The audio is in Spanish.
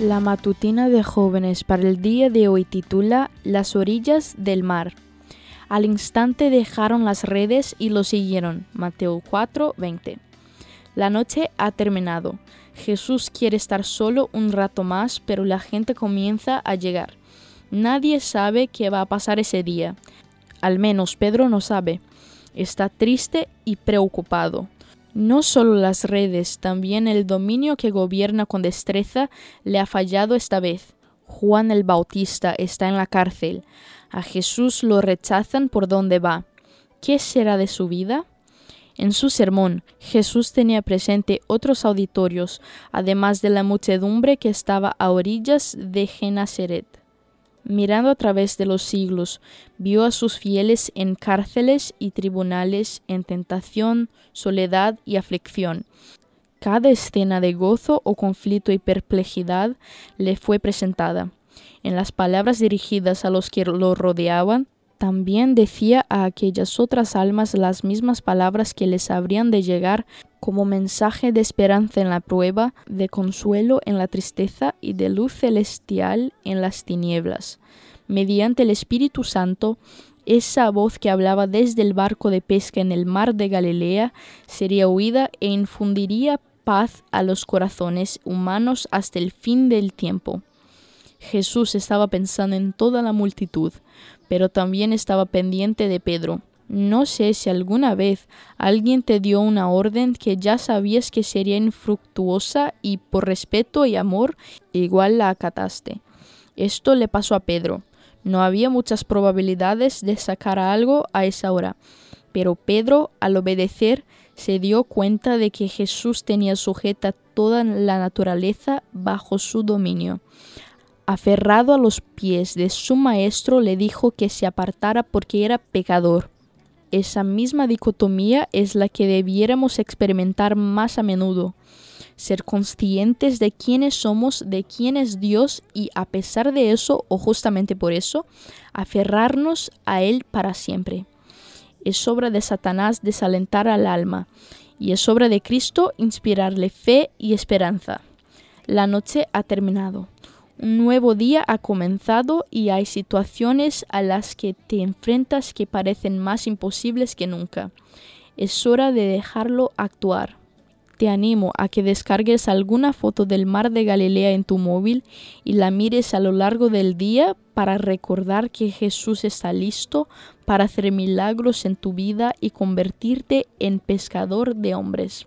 La matutina de jóvenes para el día de hoy titula Las orillas del mar. Al instante dejaron las redes y lo siguieron. Mateo 4, 20. La noche ha terminado. Jesús quiere estar solo un rato más, pero la gente comienza a llegar. Nadie sabe qué va a pasar ese día. Al menos Pedro no sabe. Está triste y preocupado. No solo las redes, también el dominio que gobierna con destreza le ha fallado esta vez. Juan el Bautista está en la cárcel. A Jesús lo rechazan por donde va. ¿Qué será de su vida? En su sermón, Jesús tenía presente otros auditorios, además de la muchedumbre que estaba a orillas de Genazaret mirando a través de los siglos, vio a sus fieles en cárceles y tribunales, en tentación, soledad y aflicción. Cada escena de gozo o conflicto y perplejidad le fue presentada. En las palabras dirigidas a los que lo rodeaban, también decía a aquellas otras almas las mismas palabras que les habrían de llegar como mensaje de esperanza en la prueba, de consuelo en la tristeza y de luz celestial en las tinieblas. Mediante el Espíritu Santo, esa voz que hablaba desde el barco de pesca en el mar de Galilea sería oída e infundiría paz a los corazones humanos hasta el fin del tiempo. Jesús estaba pensando en toda la multitud, pero también estaba pendiente de Pedro. No sé si alguna vez alguien te dio una orden que ya sabías que sería infructuosa y por respeto y amor igual la acataste. Esto le pasó a Pedro. No había muchas probabilidades de sacar algo a esa hora, pero Pedro, al obedecer, se dio cuenta de que Jesús tenía sujeta toda la naturaleza bajo su dominio aferrado a los pies de su maestro, le dijo que se apartara porque era pecador. Esa misma dicotomía es la que debiéramos experimentar más a menudo. Ser conscientes de quiénes somos, de quién es Dios y a pesar de eso, o justamente por eso, aferrarnos a Él para siempre. Es obra de Satanás desalentar al alma y es obra de Cristo inspirarle fe y esperanza. La noche ha terminado. Un nuevo día ha comenzado y hay situaciones a las que te enfrentas que parecen más imposibles que nunca. Es hora de dejarlo actuar. Te animo a que descargues alguna foto del mar de Galilea en tu móvil y la mires a lo largo del día para recordar que Jesús está listo para hacer milagros en tu vida y convertirte en pescador de hombres.